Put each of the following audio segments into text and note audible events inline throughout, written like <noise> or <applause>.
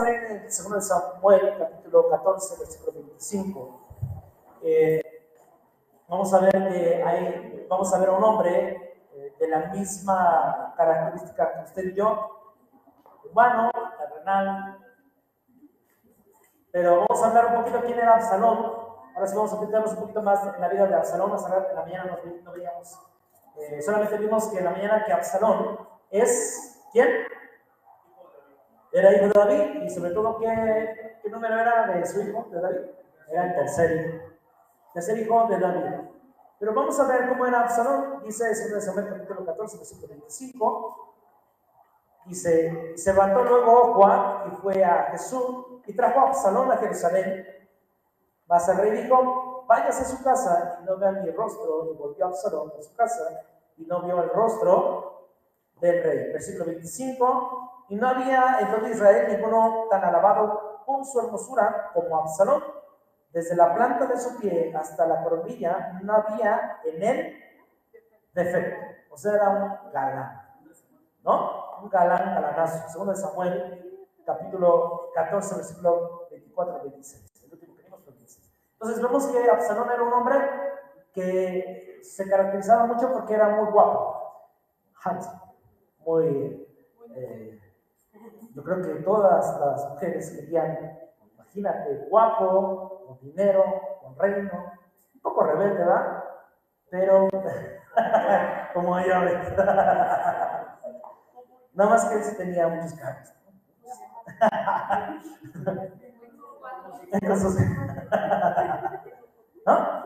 ver en 2 Samuel, capítulo 14, versículo 25. Eh, vamos a ver que hay, vamos a ver a un hombre eh, de la misma característica que usted y yo, humano, terrenal, pero vamos a hablar un poquito quién era Absalón. Ahora sí vamos a meternos un poquito más en la vida de Absalón. En la mañana no, no veíamos, eh, solamente vimos que en la mañana que Absalón es, ¿quién? Era hijo de David y sobre todo, ¿qué, qué número era de su hijo, de David? Era el tercer hijo. Tercer hijo de David. Pero vamos a ver cómo era Absalón. Dice 2 Samuel capítulo 14, versículo 25. Dice, se levantó luego Juan y fue a Jesús y trajo a Absalón a Jerusalén. Mas el rey dijo, váyase a su casa y no vea mi rostro. Y volvió Absalón a su casa y no vio el rostro del rey. Versículo 25. Y no había en todo Israel ninguno tan alabado con su hermosura como Absalón. Desde la planta de su pie hasta la coronilla no había en él defecto. O sea, era un galán. ¿No? Un galán, galanazo. Segundo de Samuel, capítulo 14, versículo 24 26. El último que vimos fue 26. Entonces vemos que Absalón era un hombre que se caracterizaba mucho porque era muy guapo. Handsome. Muy... Eh, yo creo que todas las mujeres querían, imagínate, guapo, con dinero, con reino, un poco rebelde, ¿verdad? Pero, <laughs> como yo, nada más que él sí tenía muchos carros. <laughs> <laughs> ¿No?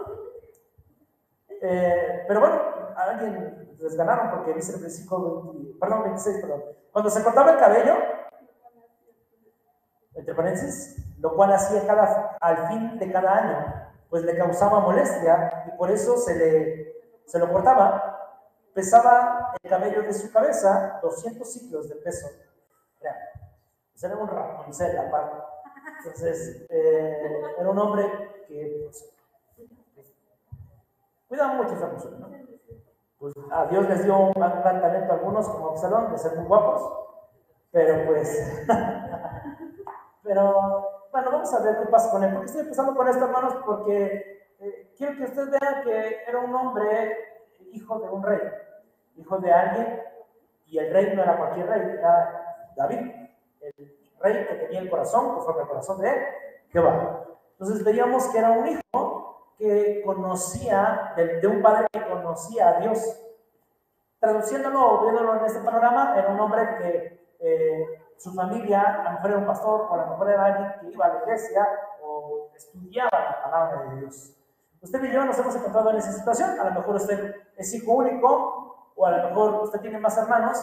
Eh, pero bueno, a alguien les ganaron porque dice el versículo perdón, 26, perdón. Cuando se cortaba el cabello, entre paréntesis, lo cual hacía cada, al fin de cada año, pues le causaba molestia y por eso se, le, se lo cortaba. Pesaba el cabello de su cabeza 200 ciclos de peso. Pues era un aparte. Entonces, eh, era un hombre que pues, cuidaba mucho esa persona, ¿no? Pues a Dios les dio un gran, talento a algunos, como Absalón, de ser muy guapos, pero pues, <laughs> pero bueno, vamos a ver qué pasa con él. ¿Por qué estoy empezando con esto, hermanos? Porque eh, quiero que ustedes vean que era un hombre, hijo de un rey, hijo de alguien, y el rey no era cualquier rey, era David el rey que tenía el corazón, conforme el corazón de Jehová. Entonces veíamos que era un hijo que conocía, de, un padre que conocía a Dios. Traduciéndolo o viéndolo en este panorama, era un hombre que eh, su familia, a lo mejor era un pastor, o a lo mejor era alguien que iba a la iglesia o estudiaba la palabra de Dios. Usted y yo nos hemos encontrado en esa situación. A lo mejor usted es hijo único, o a lo mejor usted tiene más hermanos,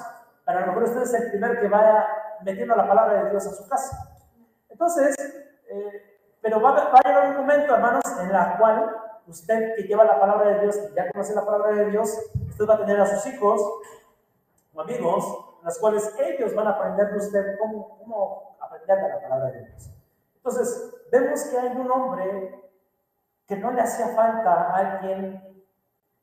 pero a lo mejor usted es el primero que vaya metiendo la palabra de Dios a su casa. Entonces, eh, pero va, va, a llegar un momento, hermanos, en la cual usted que lleva la palabra de Dios, que ya conoce la palabra de Dios, usted va a tener a sus hijos o amigos, en las cuales ellos van a aprender de usted cómo, cómo aprender de la palabra de Dios. Entonces, vemos que hay un hombre que no le hacía falta a alguien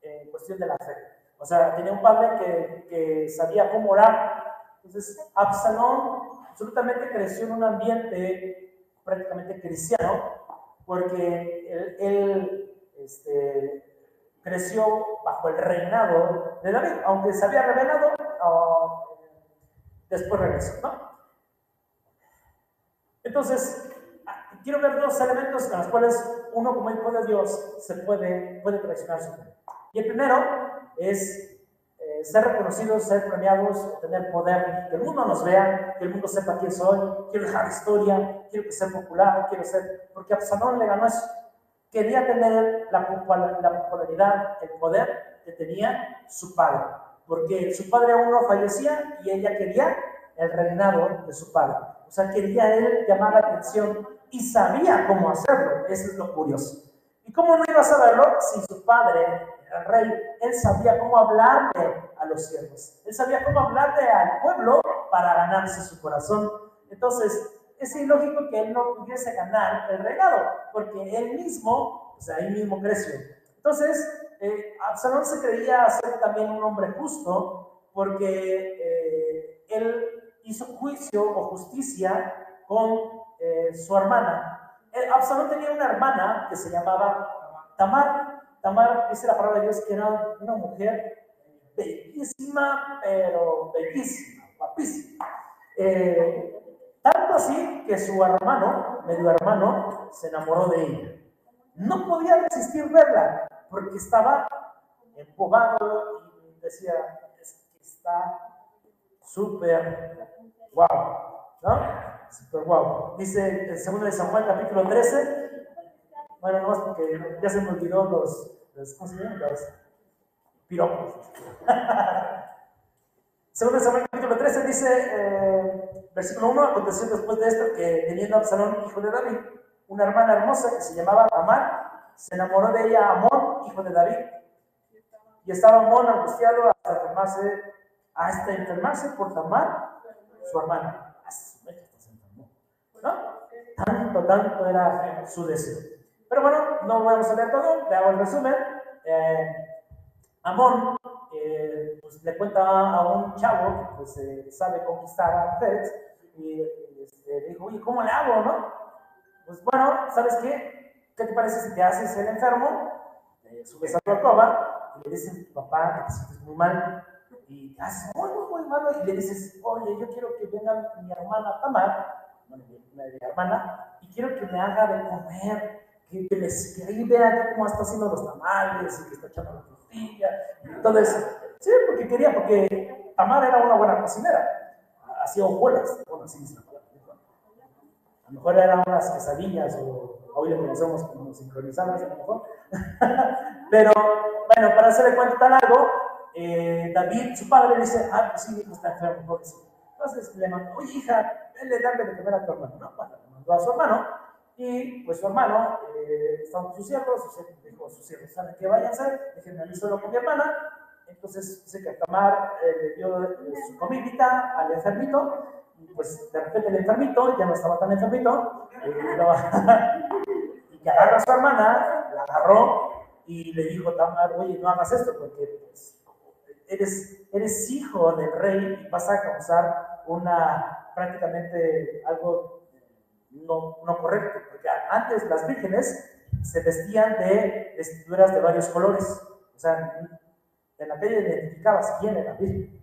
en cuestión de la fe. O sea, tenía un padre que, que sabía cómo orar, entonces, Absalón absolutamente creció en un ambiente prácticamente cristiano, porque él, este, creció bajo el reinado de David, aunque se había revelado, ah, después regresó, ¿no? Entonces, quiero ver dos elementos en los cuales uno como hijo de Dios se puede, puede traicionar su. Y el primero es ser reconocidos, ser premiados, tener poder, que el mundo nos vea, que el mundo sepa quién soy, quiero dejar historia, quiero sea popular, quiero ser, porque Absalón le ganó eso. Quería tener la, popularidad, el poder que tenía su padre, porque su padre aún no fallecía y ella quería el reinado de su padre. O sea, quería él llamar la atención y sabía cómo hacerlo. Eso es lo curioso. ¿Y cómo no iba a saberlo si su padre el rey, él sabía cómo hablarle a los siervos. Él sabía cómo hablarle al pueblo para ganarse su corazón. Entonces, es ilógico que él no pudiese ganar el reinado, porque él mismo, sea, él mismo creció. Entonces, eh, Absalón se creía ser también un hombre justo, porque eh, él hizo juicio o justicia con eh, su hermana. Eh, Absalón tenía una hermana que se llamaba Tamar. Tamar, dice la palabra de Dios, que era una mujer bellísima, pero bellísima, guapísima. Eh, tanto así que su hermano, medio hermano, se enamoró de ella. No podía resistir verla porque estaba empobado y decía, es que está súper guau, ¿no? Súper guau. Dice segundo de Samuel, capítulo 13. Bueno, no, porque ya se me olvidó los, los ¿cómo se llaman? Los piropos. De Samuel, capítulo 13, dice, eh, versículo 1, aconteció después de esto que teniendo Absalón, hijo de David, una hermana hermosa que se llamaba Amar, se enamoró de ella Amón, hijo de David. Y estaba Amón angustiado hasta enfermarse, hasta enfermarse por Tamar, su hermana. ¿No? Tanto, tanto era su deseo. Pero bueno, no vamos a leer todo, le hago el resumen. Eh, eh, pues, le cuenta a un chavo que pues, eh, sabe conquistar a mujeres y este, le dijo, oye, ¿cómo le hago, no? Pues bueno, ¿sabes qué? ¿Qué te parece si te haces el enfermo? subes a tu alcoba y le dices a tu papá que te sientes muy mal y te haces muy, muy, muy malo y le dices, oye, yo quiero que venga mi hermana Tamar, bueno, mi, hermana, y quiero que me haga de comer, que, les, que ahí vea cómo está haciendo los tamales y que está echando la tortilla eso. Sí, porque quería, porque Tamar era una buena cocinera, hacía hojuelas, bueno, así dice la palabra. A lo mejor eran unas quesadillas o hoy le conocemos como sincronizadas a lo mejor. <laughs> Pero bueno, para hacerle cuenta tan algo, eh, David, su padre, le dice, ah, pues sí, mi hijo está enfermo, pobrecito. Entonces le mandó, oye hija, le darle de comer a tu hermano, ¿no? Bueno, le mandó a su hermano, y pues su hermano, eh, con sus siervos, dijo sus siervos, ¿saben qué hacer? Déjenme a mí solo con mi hermana. Entonces dice que Tamar eh, le dio eh, su comidita al enfermito, y pues de repente el enfermito, ya no estaba tan enfermito, eh, lo, <laughs> y que agarra a su hermana, la agarró y le dijo Tamar, oye, no hagas esto porque pues, eres, eres hijo del rey y vas a causar una, prácticamente algo no, correcto, porque antes las vírgenes se vestían de vestiduras de varios colores, o sea, en la calle identificabas quién era virgen.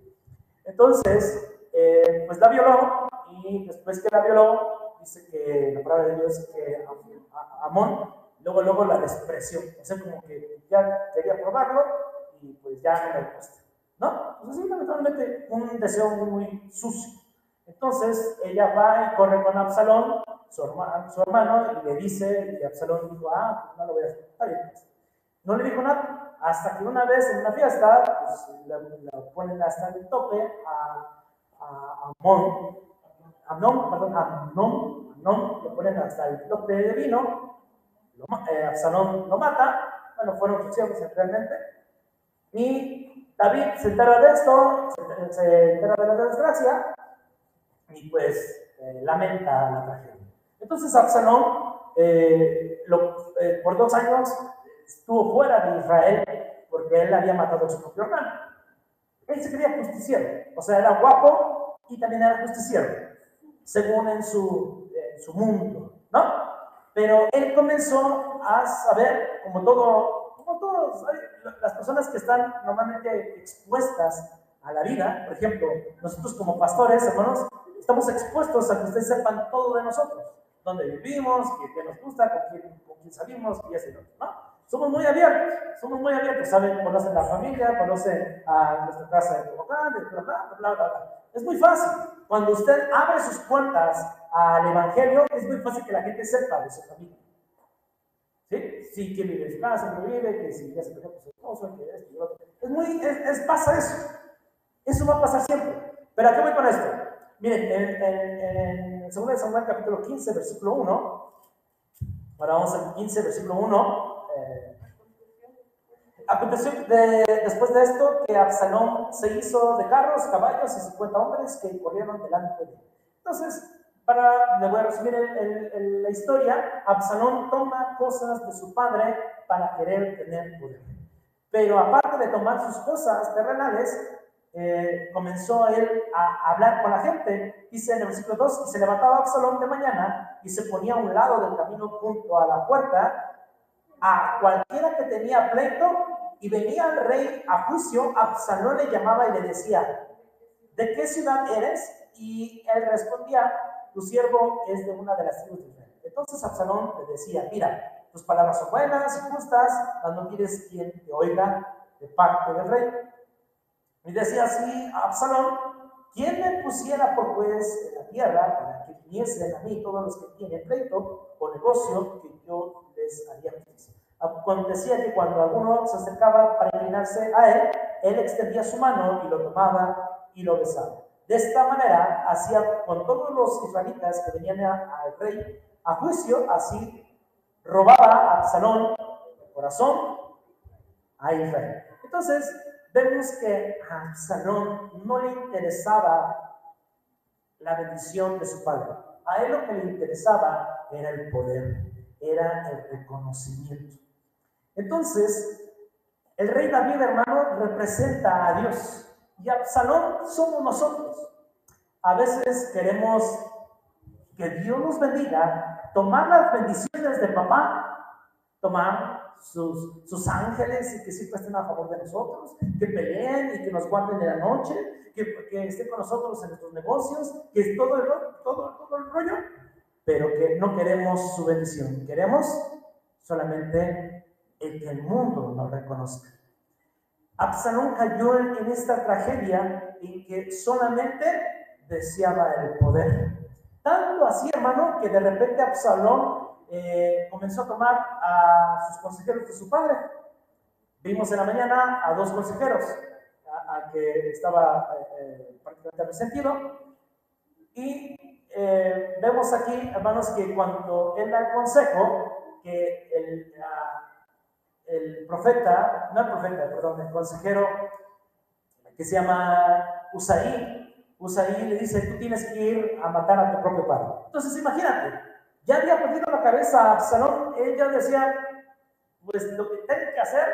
Entonces, eh, pues la violó y después que la violó, dice que la palabra de Dios es que Amón luego, luego la despreció, o sea, como que ya quería probarlo y pues ya no le gusta, ¿no? Pues así, lamentablemente, un deseo muy sucio. Entonces, ella va y corre con Absalón, su hermano, su hermano, y le dice, y Absalón dijo, ah, pues no lo voy a. Pues". No le dijo nada, hasta que una vez en una fiesta, pues la, ponen hasta el tope a, a Amón, Amnon, perdón, a Amnon, Amnon, lo ponen hasta el tope de vino, lo, eh, Absalón lo mata, bueno, fueron sus hijos realmente, y David se entera de esto, se entera de la desgracia, y pues eh, lamenta la tragedia. Entonces Absalón eh, lo, eh, por dos años estuvo fuera de Israel porque él había matado a su propio hermano. Él se creía justiciero, o sea, era guapo y también era justiciero, según en su, en su mundo, ¿no? Pero él comenzó a saber, como todo, como todos, las personas que están normalmente expuestas a la vida, por ejemplo, nosotros como pastores, hermanos, estamos expuestos a que ustedes sepan todo de nosotros dónde vivimos, qué, nos gusta, con quién, con quién salimos y así, ¿no? Somos muy abiertos, somos muy abiertos, ¿saben? Conocen la familia, conocen a nuestra casa de Bogotá, bla, bla, bla, bla. Es muy fácil. Cuando usted abre sus puertas al Evangelio, es muy fácil que la gente sepa de su familia. ¿Sí? Sí, quién vive en su casa, no vive, que si ya se peleó con su esposo, que esto y otro. Es muy, es, es, pasa eso. Eso va a pasar siempre. Pero ¿a qué voy con esto? Miren, en, en, en 2 Samuel capítulo 15, versículo 1, ahora vamos al 15, versículo 1, eh, aconteció de, después de esto que Absalón se hizo de carros, caballos y 50 hombres que corrieron delante de él. Entonces, para, le voy a resumir el, el, la historia, Absalón toma cosas de su padre para querer tener poder. Pero aparte de tomar sus cosas terrenales, eh, comenzó él a hablar con la gente. Dice en el versículo 2, y se levantaba Absalón de mañana y se ponía a un lado del camino junto a la puerta. A cualquiera que tenía pleito y venía el rey a juicio, Absalón le llamaba y le decía, ¿de qué ciudad eres? Y él respondía, tu siervo es de una de las tribus de Israel. Entonces Absalón le decía, mira, tus palabras son buenas justas, mas no quieres quien te oiga de parte del rey. Y decía así Absalón, ¿quién me pusiera por juez en la tierra para que viniesen a mí todos los que tienen pleito o negocio que yo les haría justicia? Acontecía que cuando alguno se acercaba para inclinarse a él, él extendía su mano y lo tomaba y lo besaba. De esta manera hacía con todos los israelitas que venían al rey a juicio, así robaba Absalón el corazón a Israel. Entonces, vemos que a Absalón no le interesaba la bendición de su padre. A él lo que le interesaba era el poder, era el reconocimiento. Entonces, el rey David, hermano, representa a Dios y Absalón somos nosotros. A veces queremos que Dios nos bendiga, tomar las bendiciones de papá, tomar sus, ángeles y que siempre estén a favor de nosotros, que peleen y que nos guarden en la noche, que, que estén con nosotros en nuestros negocios, que es todo el, todo, todo el rollo, pero que no queremos su bendición, queremos solamente el que el mundo nos reconozca. Absalón cayó en esta tragedia en que solamente deseaba el poder. Tanto así, hermano, que de repente Absalón eh, comenzó a tomar a sus consejeros de su padre. Vimos en la mañana a dos consejeros, a, que estaba eh, eh, prácticamente resentido. Y vemos aquí, hermanos, que cuando él da el consejo, que el, el profeta, no el profeta, perdón, el consejero que se llama Usaí, Usaí le dice, tú tienes que ir a matar a tu propio padre. Entonces imagínate, ya había perdido la cabeza a Absalón, ella decía, pues lo que tengo que hacer,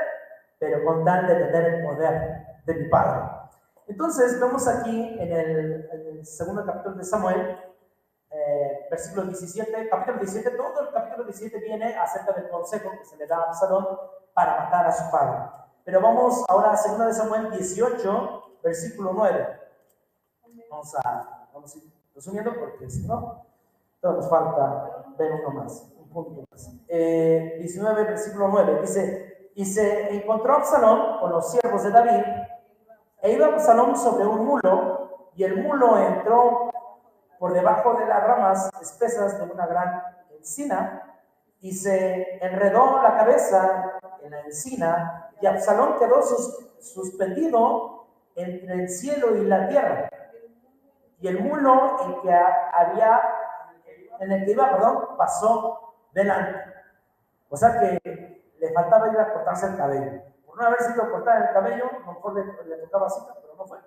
pero con tal de tener el poder de mi padre. Entonces vemos aquí en el, segundo capítulo de Samuel, eh, versículo 17, capítulo 17, todo el capítulo 17 viene acerca del consejo que se le da a Absalón para matar a su padre. Pero vamos ahora a 2 de Samuel 18, versículo 9. Vamos a, vamos a ir resumiendo porque si no, todo nos falta ver uno más, un punto más. 19, eh, versículo 9, dice, y se encontró Absalón con los siervos de David, e iba Absalón sobre un mulo, y el mulo entró por debajo de las ramas espesas de una gran encina, y se enredó la cabeza en la encina, y Absalón quedó suspendido entre el cielo y la tierra. Y el mulo en que había, en el que iba, perdón, pasó delante. O sea que le faltaba ir a cortarse el cabello. Por no haber sido cortar el cabello, a lo mejor le, tocaba así, pero no fue.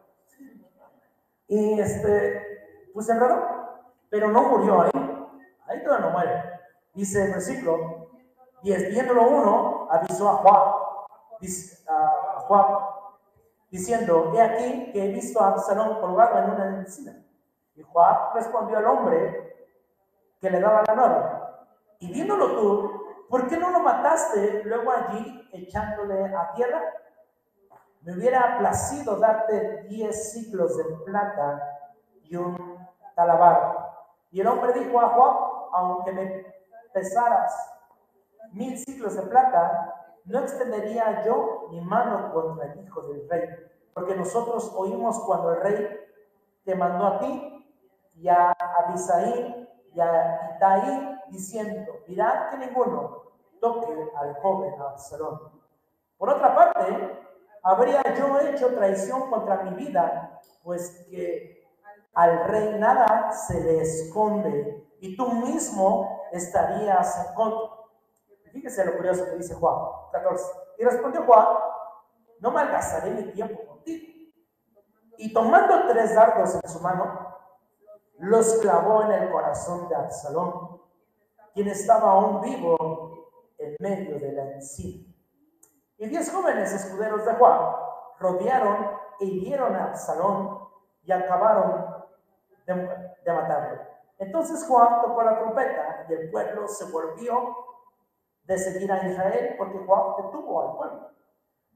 Y este, pues se enredó, pero no murió ahí. Ahí todavía no muere. Dice el versículo 10, viéndolo uno, avisó a Juan, diciendo, he aquí que he visto a Absalón colgado en una encina. Y Juan respondió al hombre que le daba la nueva, y viéndolo tú, ¿por qué no lo mataste luego allí echándole a tierra? Me hubiera placido darte diez ciclos de plata y un talabar. Y el hombre dijo a Juan, aunque me pesaras mil ciclos de plata, no extendería yo mi mano contra el hijo del rey. Porque nosotros oímos cuando el rey te mandó a ti y a Abisaí y a Itaí diciendo, mirad que ninguno toque al joven Absalón. Por otra parte, habría yo hecho traición contra mi vida, pues que al rey nada se le esconde y tú mismo estarías en contra. Fíjese lo curioso que dice Juan 14. Y respondió Juan, no malgastaré mi tiempo contigo. Y tomando tres dardos en su mano, los clavó en el corazón de Absalón, quien estaba aún vivo en medio de la encina. Y diez jóvenes escuderos de Juan rodearon e hirieron a Absalón y acabaron de, matarlo. Entonces Joab tocó la trompeta y el pueblo se volvió de seguir a Israel porque Joab detuvo al pueblo.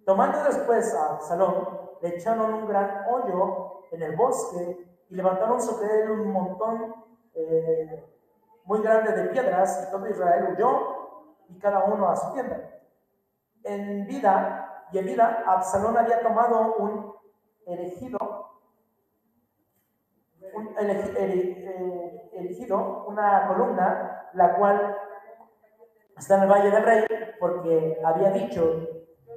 Tomando después a Absalón, le echaron un gran hoyo en el bosque y levantaron sobre él un montón eh, muy grande de piedras y todo Israel huyó y cada uno a su tienda. En vida y en vida, Absalón había tomado un elegido, eh, una columna, la cual está en el Valle del Rey, porque había dicho,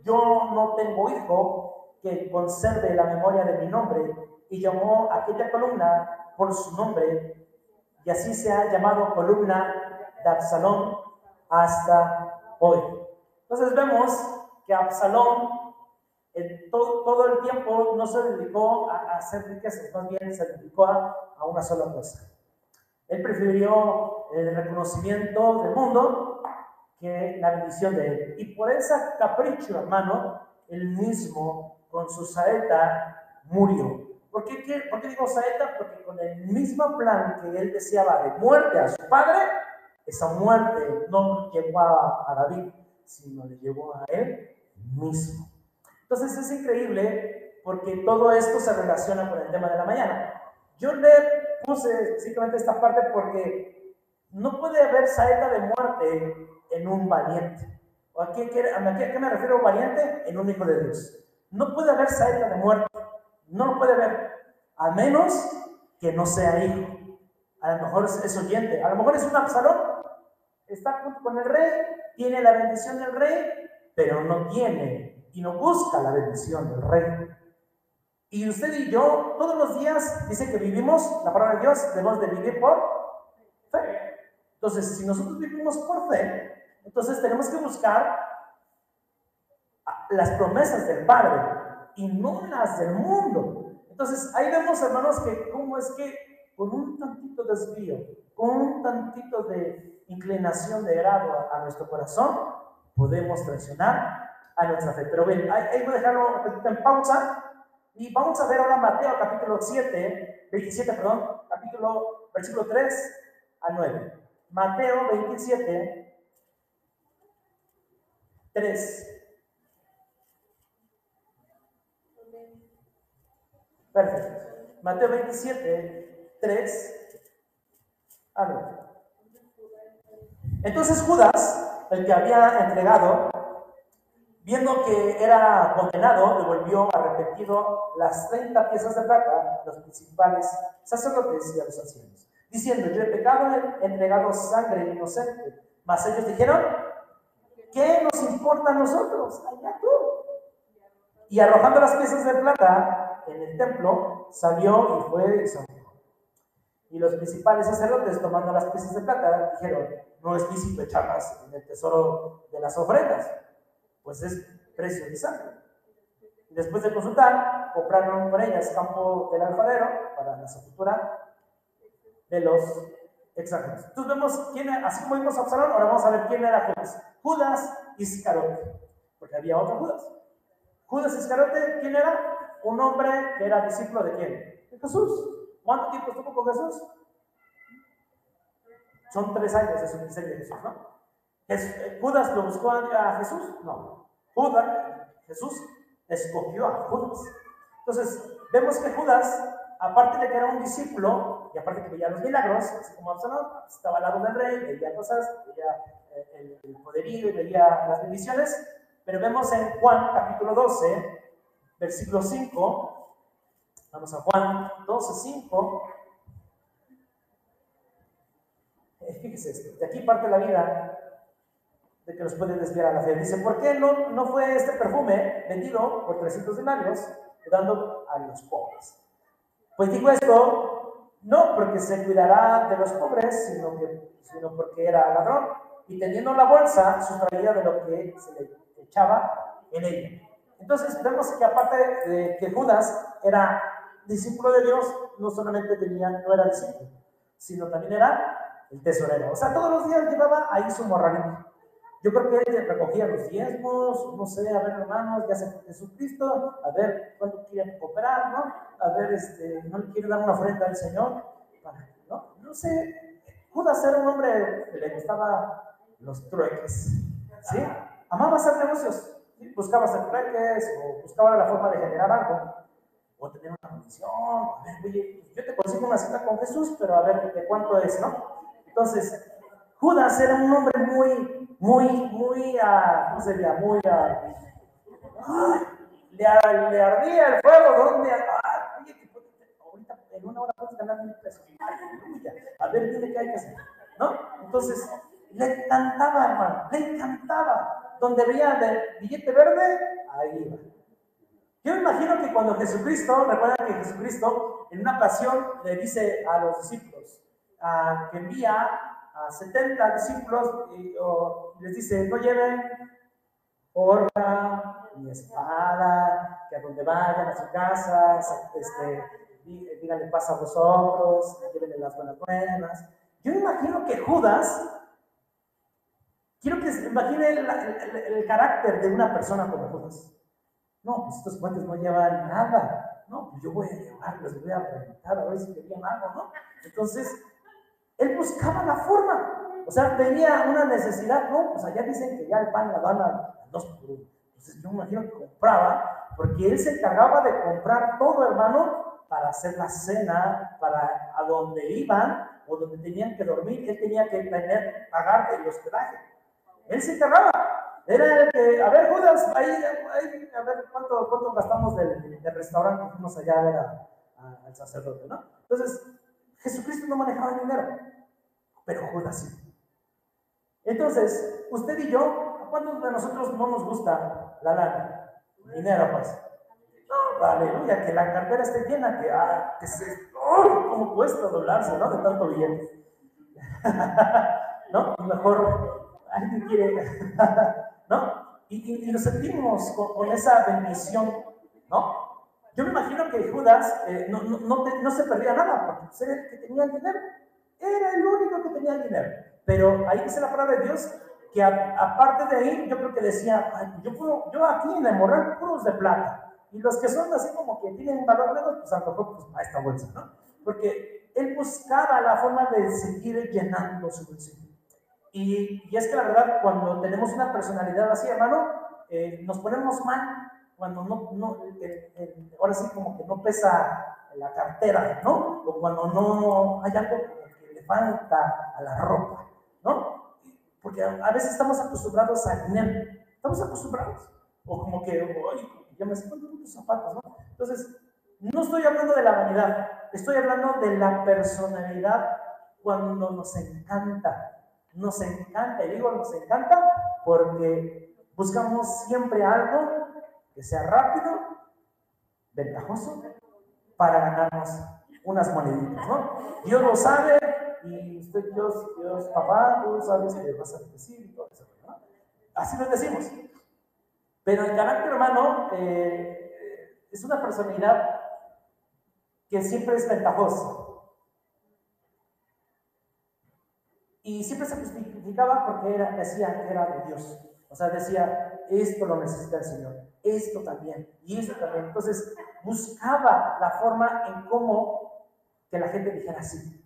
yo no tengo hijo que conserve la memoria de mi nombre, y llamó aquella columna por su nombre, y así se ha llamado columna de Absalón hasta hoy. Entonces vemos que Absalón en todo, todo, el tiempo no se dedicó a, hacer riquezas, más bien se dedicó a, a una sola cosa. Él prefirió el reconocimiento del mundo que la bendición de él. Y por ese capricho, hermano, él mismo con su saeta murió. ¿Por qué, ¿Por qué digo saeta? Porque con el mismo plan que él deseaba de muerte a su padre, esa muerte no llevó a, a David, sino le llevó a él mismo. Entonces es increíble porque todo esto se relaciona con el tema de la mañana. Yo le puse simplemente esta parte porque no puede haber saeta de muerte en un valiente. ¿A qué, a qué me refiero valiente? En un hijo de Dios. No puede haber saeta de muerte. No lo puede haber. A menos que no sea hijo. A lo mejor es, oyente. A lo mejor es un Absalón. Está con el rey. Tiene la bendición del rey. Pero no tiene y no busca la bendición del rey. Y usted y yo, todos los días, dice que vivimos, la palabra de Dios, debemos de vivir por fe. Entonces, si nosotros vivimos por fe, entonces tenemos que buscar las promesas del Padre las del mundo. Entonces, ahí vemos, hermanos, que cómo es que con un tantito de desvío, con un tantito de inclinación de grado a, nuestro corazón, podemos traicionar a nuestra fe. Pero bien, ahí, voy a dejarlo en pausa y vamos a ver ahora Mateo capítulo 7, 27, perdón, capítulo, versículo 3 a 9. Mateo 27, 3. Perfecto. Mateo 27, 3 a Entonces Judas, el que había entregado, viendo que era condenado, devolvió arrepentido las 30 piezas de plata a los principales sacerdotes y a los ancianos, diciendo, yo he pecado, he entregado sangre inocente. Mas ellos dijeron, ¿Qué nos importa a nosotros? Allá tú. Y arrojando las piezas de plata en el templo, salió y fue y salió. Y los principales sacerdotes, tomando las piezas de plata, dijeron, no es lícito echarlas en el tesoro de las ofrendas, pues es precio de sangre. Después de consultar, compraron por ellas campo del alfarero para la sepultura de los extranjeros. Entonces vemos quién, así como vimos a Absalón, ahora vamos a ver quién era Judas. Judas Iscarote, porque había otro Judas. Judas Iscarote, ¿quién era? Un hombre que era discípulo de quién? De Jesús. ¿Cuánto tiempo estuvo con Jesús? Son tres años de su ministerio de Jesús, ¿no? Eh, ¿Judas lo buscó a Jesús? No. Judas, Jesús escogió a Judas. Entonces, vemos que Judas aparte de que era un discípulo, y aparte que veía los milagros, así como Absalón, estaba al lado del rey, veía cosas, veía eh, el, poderío veía las bendiciones, pero vemos en Juan capítulo 12, versículo 5, vamos a Juan 12, 5, eh, fíjese esto, de aquí parte la vida de que nos puede desviar a la fe. Dice, ¿por qué no, no fue este perfume vendido por 300 denarios, dando a los pobres? Pues digo esto no porque se cuidará de los pobres, sino porque era ladrón. Y teniendo la bolsa, sustraía de lo que se le echaba en ella. Entonces vemos que aparte de que Judas era discípulo de Dios, no solamente tenía, no era discípulo, sino también era el tesorero. O sea, todos los días llevaba ahí su morralito. Yo creo que él recogía los diezmos, no sé, a ver, hermanos, ya se Jesucristo, a ver cuánto quieren cooperar, ¿no? A ver, este, no quiere dar una ofrenda al Señor, ¿no? No sé, Judas era un hombre que le gustaba los trueques, ¿sí? Amaba hacer negocios, buscaba hacer trueques o buscaba la forma de generar algo o tener una misión, a ver, oye, yo te consigo una cita con Jesús, pero a ver de cuánto es, ¿no? Entonces, Judas era un hombre muy, muy, muy, uh, ¿cómo sería? Muy, uh, le, ardía el fuego, ¿dónde? Ah, ahorita en una hora puedes ganar mil pesos. A ver, dime qué hay que hacer, ¿no? Entonces, le encantaba, hermano, le encantaba. Donde veía el billete verde, ahí iba. Yo imagino que cuando Jesucristo, recuerdan que Jesucristo en una ocasión le dice a los discípulos uh, que envía a 70 discípulos y les dice, no lleven porra ni espada, que a donde vayan a su casa, este, díganle paz a vosotros, llévenle las buenas buenas. Yo imagino que Judas, quiero que se imagine el, carácter de una persona como Judas. No, pues estos cuates no llevan nada. No, pues yo voy a llevar, les voy a preguntar a ver si querían algo, ¿no? Entonces, él buscaba la forma. O sea, tenía una necesidad, no, pues allá dicen que ya el pan la van a dos por uno. Entonces yo me imagino que compraba, porque él se encargaba de comprar todo, hermano, para hacer la cena, para a donde iban o donde tenían que dormir, él tenía que tener, pagar el hospedaje. Él se encargaba. Era el que, a ver, Judas, ahí, ahí a ver cuánto, cuánto gastamos del, restaurante fuimos allá a ver al sacerdote, ¿no? Entonces, Jesucristo no manejaba dinero, pero Judas sí. Entonces, usted y yo, ¿a cuántos de nosotros no nos gusta la lana? Dinero, pues. No, aleluya, que la cartera esté llena, que, ah, que se, oh, cómo cuesta doblarse, ¿no? De tanto billete. <laughs> ¿No? Mejor, alguien quiere, <laughs> ¿no? Y, y, nos sentimos con, esa bendición, ¿no? Yo me imagino que Judas eh, no, no, no, se perdía nada, porque pues, era el que tenía el dinero. Era el único que tenía el dinero. Pero ahí dice la palabra de Dios que aparte de ahí, yo creo que decía, yo, puedo, yo aquí en el morral puros de plata. Y los que son así como que tienen valor menos, pues a lo mejor pues, a esta bolsa, ¿no? Porque él buscaba la forma de seguir llenando su bolsillo. Y, es que la verdad, cuando tenemos una personalidad así, hermano, eh, nos ponemos mal cuando no, ahora sí como que no pesa la cartera, ¿no? O cuando no hay algo que le falta a la ropa, ¿no? Porque a, veces estamos acostumbrados a dinero, estamos acostumbrados. O como que, oye, ya me siento tus zapatos, ¿no? Entonces, no estoy hablando de la vanidad, estoy hablando de la personalidad cuando nos encanta, nos encanta, y digo nos encanta porque buscamos siempre algo que sea rápido, ventajoso, para ganarnos unas moneditas, ¿no? Dios lo sabe y usted, Dios, Dios, papá, tú sabes que vas a decir y todo eso, ¿no? Así lo decimos. Pero el carácter hermano eh, es una personalidad que siempre es ventajosa. Y siempre se justificaba porque era, decía que era de Dios. O sea, decía, esto lo necesita el Señor, esto también, y esto también. Entonces, buscaba la forma en cómo que la gente dijera así.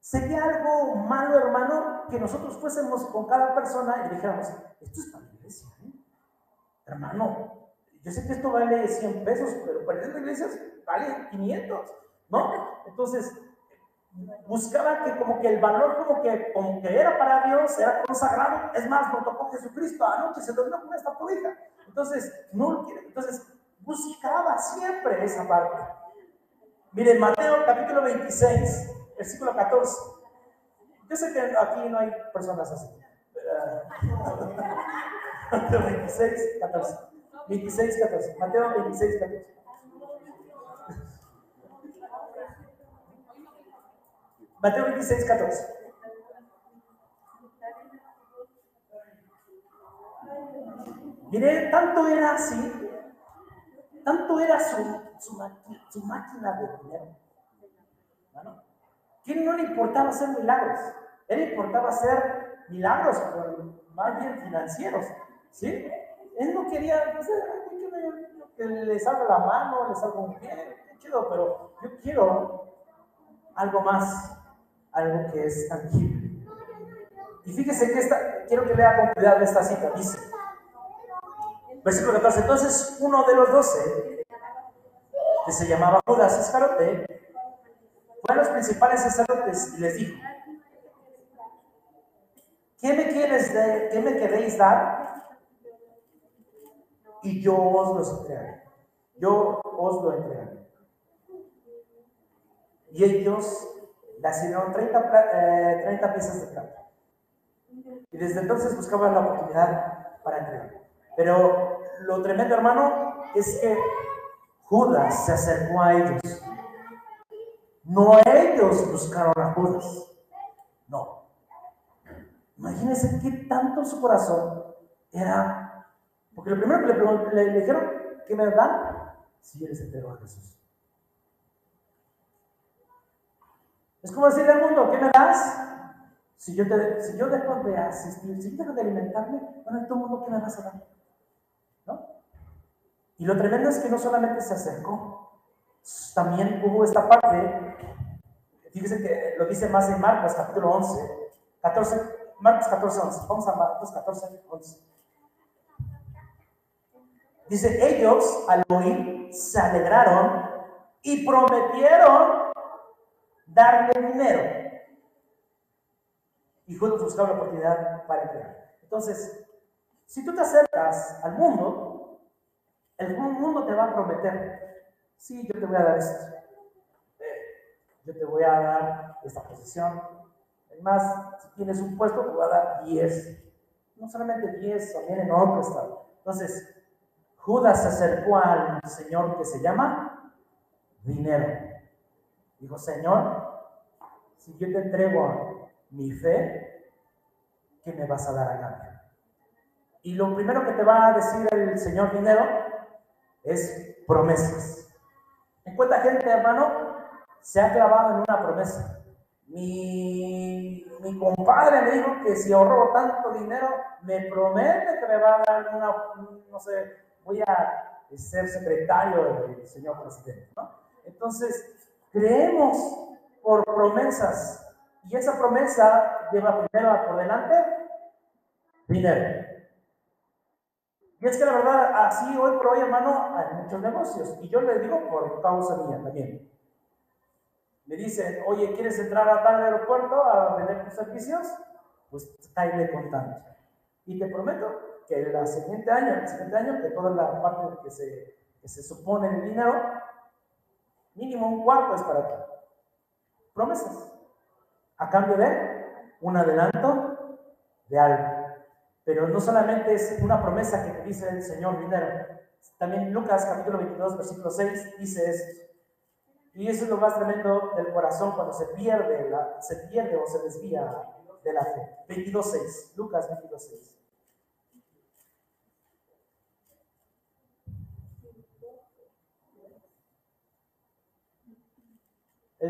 Sería algo malo, hermano, que nosotros fuésemos con cada persona y dijéramos, esto es para la iglesia, ¿eh? hermano. Yo sé que esto vale 100 pesos, pero para la iglesia vale 500, ¿no? Entonces, buscaba que como que el valor como que, como que era para Dios, era consagrado. Es más, lo tocó Jesucristo anoche, se durmió con esta cobija. Entonces, entonces buscaba siempre esa parte. Miren, Mateo capítulo 26, versículo 14. Yo sé que aquí no hay personas así. <laughs> Mateo 26, 14. 26, 14. Mateo 26, 14. Mateo 26, 14. Mire, tanto era así, tanto era su, su, máquina de dinero, que no le importaba hacer milagros, él importaba hacer milagros, más bien financieros, ¿sí? Él no quería, no sé, que le salga la mano, le salga un pie, chido, pero yo quiero algo más, algo que es tangible. Y fíjese que esta, quiero que lea con cuidado esta cita, dice, versículo 14, entonces uno de los doce, que se llamaba Judas Iscariote, fue a los principales sacerdotes y les dijo, ¿qué me, quieres de, qué me queréis dar? Y yo os los entregaré. Yo os lo entregaré. Y ellos le asignaron 30, 30 piezas de plata. Y desde entonces buscaban la oportunidad para entregar. Pero lo tremendo, hermano, es que Judas se acercó a ellos. No ellos buscaron a Judas. No. Imagínense qué tanto su corazón era. Porque lo primero que le, le, dijeron, ¿qué me dan? Si eres entero a Jesús. Es como decirle al mundo, ¿qué me das? Si yo, te, si yo dejo de asistir, si yo dejo de alimentarme, bueno, todo el mundo, ¿qué me vas a dar? ¿No? Y lo tremendo es que no solamente se acercó, también hubo esta parte, fíjense que lo dice más en Marcos capítulo 11, 14, Marcos 14, 11. Vamos a Marcos 14, 11. Dice, ellos al oír se alegraron y prometieron darle dinero. Y Judas buscaba la oportunidad para entregar. Entonces, si tú te acercas al mundo, el mundo te va a prometer, sí, yo te voy a dar esto, yo te voy a dar esta posición, más, si tienes un puesto, te va a dar 10. No solamente 10, también en otro estado. Entonces, Judas se acercó al Señor que se llama dinero. Dijo, Señor, si yo te entrego mi fe, ¿qué me vas a dar a cambio? Y lo primero que te va a decir el Señor dinero es promesas. ¿En cuánta gente, hermano, se ha clavado en una promesa? Mi, mi compadre me dijo que si ahorro tanto dinero, me promete que me va a dar una, no sé, voy a ser secretario del señor presidente. Entonces, creemos por promesas y esa promesa lleva primero por delante dinero. Y es que la verdad, así hoy por hoy, hermano, hay muchos negocios. Y yo le digo por causa mía también me dicen, oye, ¿quieres entrar a tal aeropuerto a vender tus servicios? Pues caile contando. Y te prometo que el siguiente año, el siguiente año, que toda la parte que se, que se supone el dinero, mínimo un cuarto es para ti. Promesas. A cambio de un adelanto de algo. Pero no solamente es una promesa que dice el Señor dinero. También Lucas capítulo 22, versículo 6 dice esto. Y eso es lo más tremendo del corazón cuando se pierde, la, se pierde o se desvía de la fe. 22.6, Lucas 22.6.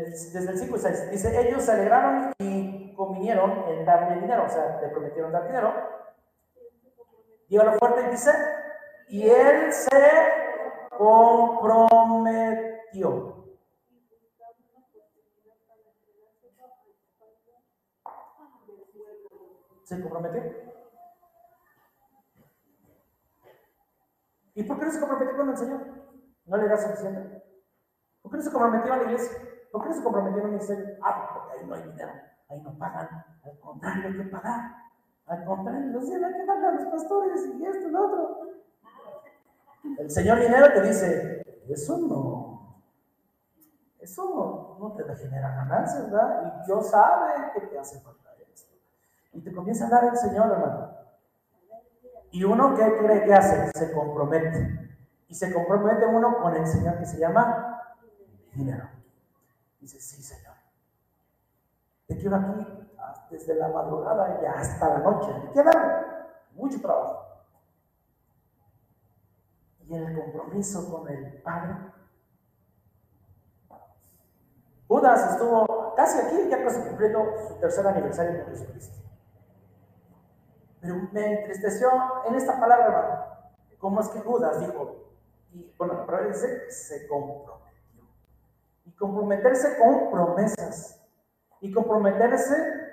Desde el 5 y 6, dice, ellos se alegraron y convinieron en darle dinero, o sea, le prometieron dar dinero. lo fuerte y dice, y él se comprometió. se comprometió. ¿Y por qué no se comprometió con el Señor? ¿No le era suficiente? ¿Por qué no se comprometió a la iglesia? ¿Por qué no se comprometió en ministerio? Ah, porque ahí no hay dinero, ahí no pagan. Al contrario, hay que pagar. Al contrario, los hay que pagar a los pastores y esto y lo otro. El Señor dinero te dice, eso no, eso no, no te genera ganancias, ¿verdad? Y Dios sabe que te hace falta. Y te comienza a dar el Señor, hermano. Y uno, ¿qué cree que hace? Se compromete. Y se compromete uno con el Señor que se llama dinero. Dice, sí, Señor. Te quiero aquí desde la madrugada y hasta la noche. Te queda mucho trabajo. Y el compromiso con el Padre, Judas estuvo casi aquí, ya casi cumpliendo su tercer aniversario con Jesucristo. Pero me entristeció en esta palabra, hermano. ¿Cómo es que Judas dijo? Y bueno, pero dice que se comprometió. Y comprometerse con promesas. Y comprometerse